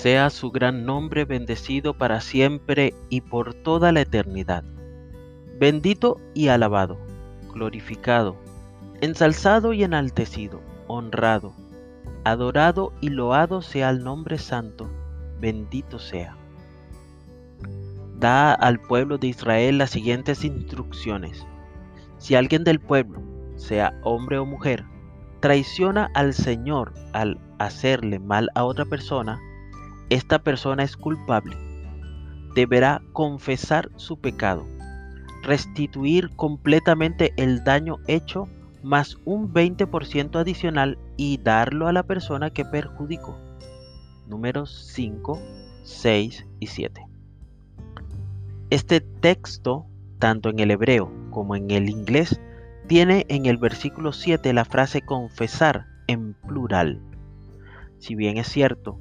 Sea su gran nombre bendecido para siempre y por toda la eternidad. Bendito y alabado, glorificado, ensalzado y enaltecido, honrado, adorado y loado sea el nombre santo, bendito sea. Da al pueblo de Israel las siguientes instrucciones. Si alguien del pueblo, sea hombre o mujer, traiciona al Señor al hacerle mal a otra persona, esta persona es culpable. Deberá confesar su pecado, restituir completamente el daño hecho más un 20% adicional y darlo a la persona que perjudicó. Números 5, 6 y 7. Este texto, tanto en el hebreo como en el inglés, tiene en el versículo 7 la frase confesar en plural. Si bien es cierto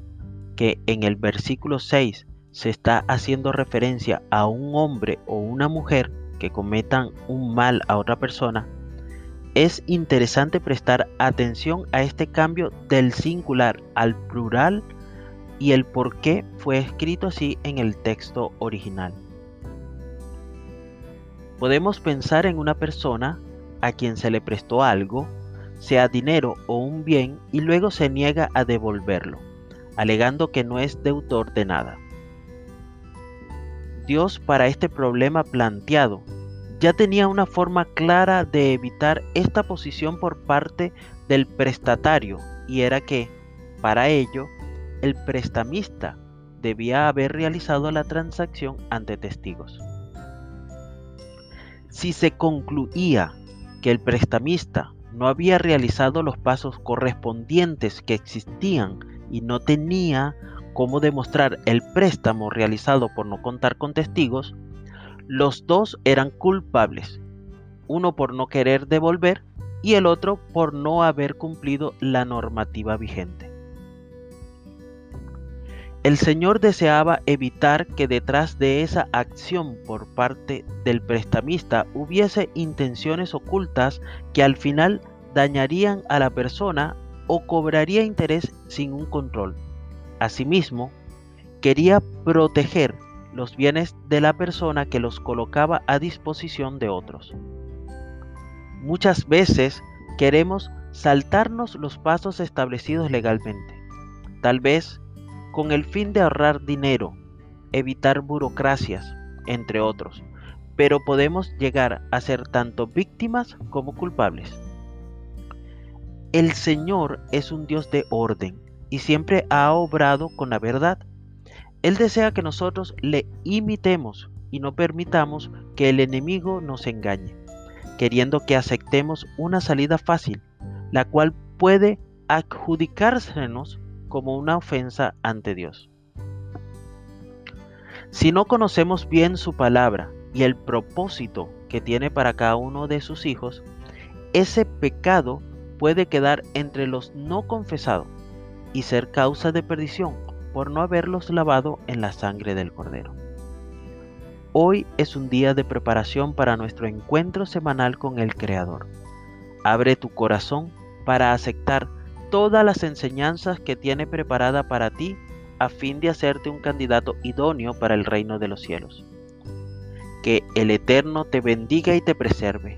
que en el versículo 6 se está haciendo referencia a un hombre o una mujer que cometan un mal a otra persona, es interesante prestar atención a este cambio del singular al plural y el por qué fue escrito así en el texto original. Podemos pensar en una persona a quien se le prestó algo, sea dinero o un bien, y luego se niega a devolverlo, alegando que no es deutor de nada. Dios para este problema planteado ya tenía una forma clara de evitar esta posición por parte del prestatario y era que, para ello, el prestamista debía haber realizado la transacción ante testigos. Si se concluía que el prestamista no había realizado los pasos correspondientes que existían y no tenía cómo demostrar el préstamo realizado por no contar con testigos, los dos eran culpables, uno por no querer devolver y el otro por no haber cumplido la normativa vigente. El Señor deseaba evitar que detrás de esa acción por parte del prestamista hubiese intenciones ocultas que al final dañarían a la persona o cobraría interés sin un control. Asimismo, quería proteger los bienes de la persona que los colocaba a disposición de otros. Muchas veces queremos saltarnos los pasos establecidos legalmente, tal vez con el fin de ahorrar dinero, evitar burocracias, entre otros, pero podemos llegar a ser tanto víctimas como culpables. El Señor es un Dios de orden y siempre ha obrado con la verdad él desea que nosotros le imitemos y no permitamos que el enemigo nos engañe, queriendo que aceptemos una salida fácil, la cual puede adjudicársenos como una ofensa ante Dios. Si no conocemos bien su palabra y el propósito que tiene para cada uno de sus hijos, ese pecado puede quedar entre los no confesados y ser causa de perdición por no haberlos lavado en la sangre del Cordero. Hoy es un día de preparación para nuestro encuentro semanal con el Creador. Abre tu corazón para aceptar todas las enseñanzas que tiene preparada para ti a fin de hacerte un candidato idóneo para el reino de los cielos. Que el Eterno te bendiga y te preserve.